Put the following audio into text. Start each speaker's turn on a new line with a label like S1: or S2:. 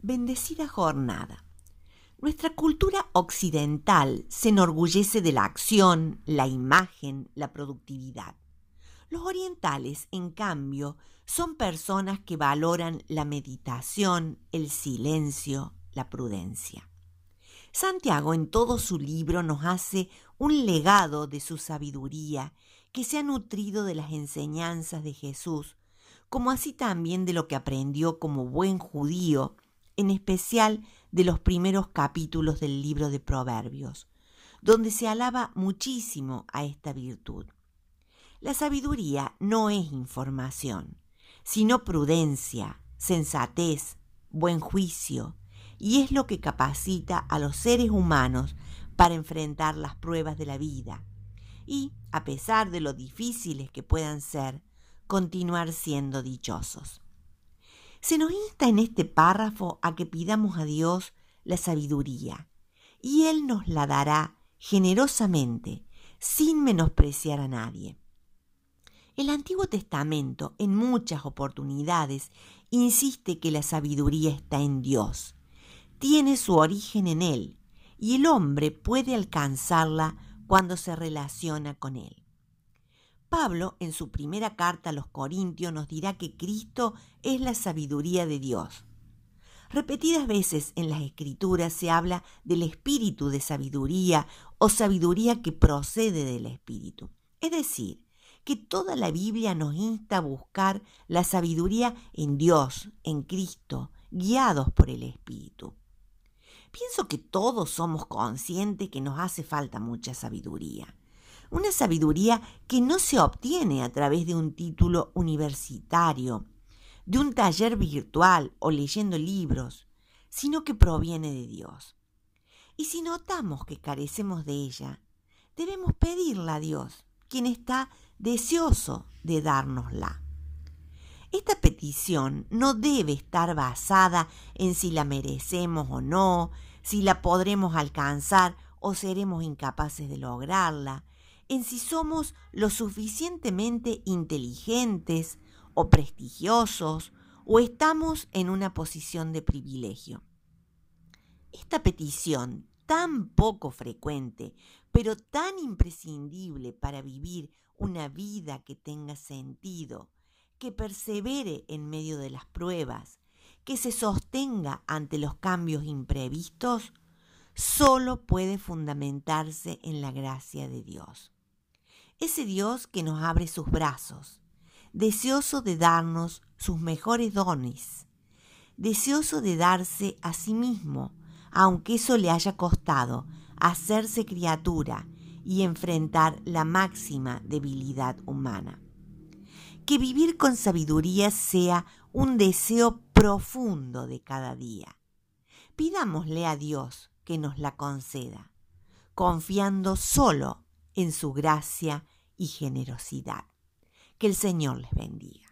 S1: Bendecida jornada. Nuestra cultura occidental se enorgullece de la acción, la imagen, la productividad. Los orientales, en cambio, son personas que valoran la meditación, el silencio, la prudencia. Santiago en todo su libro nos hace un legado de su sabiduría que se ha nutrido de las enseñanzas de Jesús, como así también de lo que aprendió como buen judío en especial de los primeros capítulos del libro de Proverbios, donde se alaba muchísimo a esta virtud. La sabiduría no es información, sino prudencia, sensatez, buen juicio, y es lo que capacita a los seres humanos para enfrentar las pruebas de la vida y, a pesar de lo difíciles que puedan ser, continuar siendo dichosos. Se nos insta en este párrafo a que pidamos a Dios la sabiduría, y Él nos la dará generosamente, sin menospreciar a nadie. El Antiguo Testamento en muchas oportunidades insiste que la sabiduría está en Dios, tiene su origen en Él, y el hombre puede alcanzarla cuando se relaciona con Él. Pablo, en su primera carta a los Corintios, nos dirá que Cristo es la sabiduría de Dios. Repetidas veces en las Escrituras se habla del espíritu de sabiduría o sabiduría que procede del espíritu. Es decir, que toda la Biblia nos insta a buscar la sabiduría en Dios, en Cristo, guiados por el Espíritu. Pienso que todos somos conscientes que nos hace falta mucha sabiduría una sabiduría que no se obtiene a través de un título universitario, de un taller virtual o leyendo libros, sino que proviene de Dios. Y si notamos que carecemos de ella, debemos pedirla a Dios, quien está deseoso de dárnosla. Esta petición no debe estar basada en si la merecemos o no, si la podremos alcanzar o seremos incapaces de lograrla, en si somos lo suficientemente inteligentes o prestigiosos o estamos en una posición de privilegio. Esta petición tan poco frecuente, pero tan imprescindible para vivir una vida que tenga sentido, que persevere en medio de las pruebas, que se sostenga ante los cambios imprevistos, solo puede fundamentarse en la gracia de Dios ese Dios que nos abre sus brazos, deseoso de darnos sus mejores dones, deseoso de darse a sí mismo, aunque eso le haya costado hacerse criatura y enfrentar la máxima debilidad humana. Que vivir con sabiduría sea un deseo profundo de cada día. Pidámosle a Dios que nos la conceda, confiando solo en su gracia y generosidad. Que el Señor les bendiga.